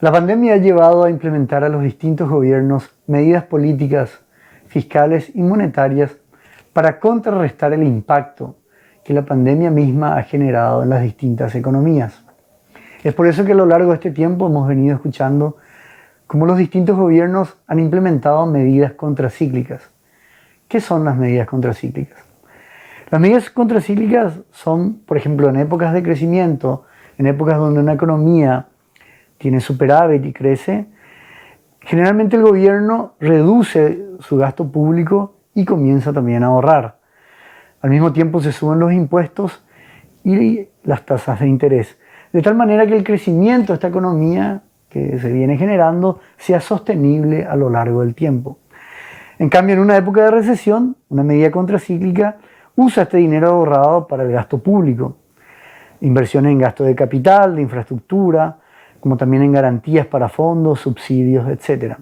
La pandemia ha llevado a implementar a los distintos gobiernos medidas políticas, fiscales y monetarias para contrarrestar el impacto que la pandemia misma ha generado en las distintas economías. Es por eso que a lo largo de este tiempo hemos venido escuchando cómo los distintos gobiernos han implementado medidas contracíclicas. ¿Qué son las medidas contracíclicas? Las medidas contracíclicas son, por ejemplo, en épocas de crecimiento, en épocas donde una economía tiene superávit y crece, generalmente el gobierno reduce su gasto público y comienza también a ahorrar. Al mismo tiempo se suben los impuestos y las tasas de interés, de tal manera que el crecimiento de esta economía que se viene generando sea sostenible a lo largo del tiempo. En cambio, en una época de recesión, una medida contracíclica usa este dinero ahorrado para el gasto público, inversiones en gasto de capital, de infraestructura, como también en garantías para fondos, subsidios, etc.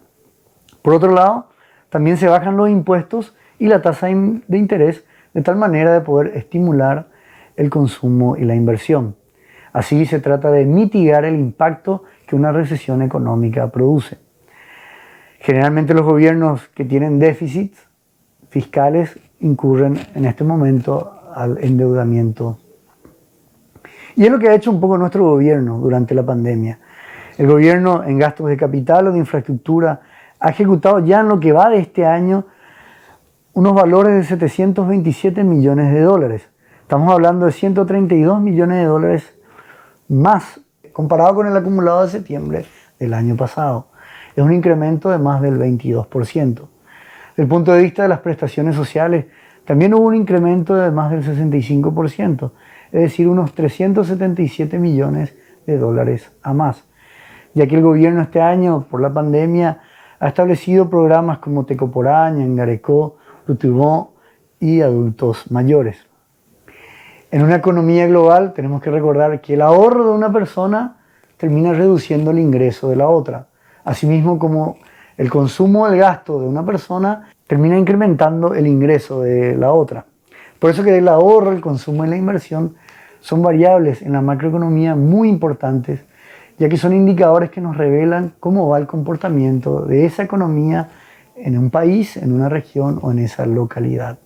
Por otro lado, también se bajan los impuestos y la tasa de interés de tal manera de poder estimular el consumo y la inversión. Así se trata de mitigar el impacto que una recesión económica produce. Generalmente los gobiernos que tienen déficits fiscales incurren en este momento al endeudamiento. Y es lo que ha hecho un poco nuestro gobierno durante la pandemia. El gobierno en gastos de capital o de infraestructura ha ejecutado ya en lo que va de este año unos valores de 727 millones de dólares. Estamos hablando de 132 millones de dólares más comparado con el acumulado de septiembre del año pasado. Es un incremento de más del 22%. Desde el punto de vista de las prestaciones sociales, también hubo un incremento de más del 65%, es decir, unos 377 millones de dólares a más ya que el gobierno este año, por la pandemia, ha establecido programas como Tecoporaña, Engarecó, Rutubó y adultos mayores. En una economía global tenemos que recordar que el ahorro de una persona termina reduciendo el ingreso de la otra, asimismo como el consumo el gasto de una persona termina incrementando el ingreso de la otra. Por eso que el ahorro, el consumo y la inversión son variables en la macroeconomía muy importantes ya que son indicadores que nos revelan cómo va el comportamiento de esa economía en un país, en una región o en esa localidad.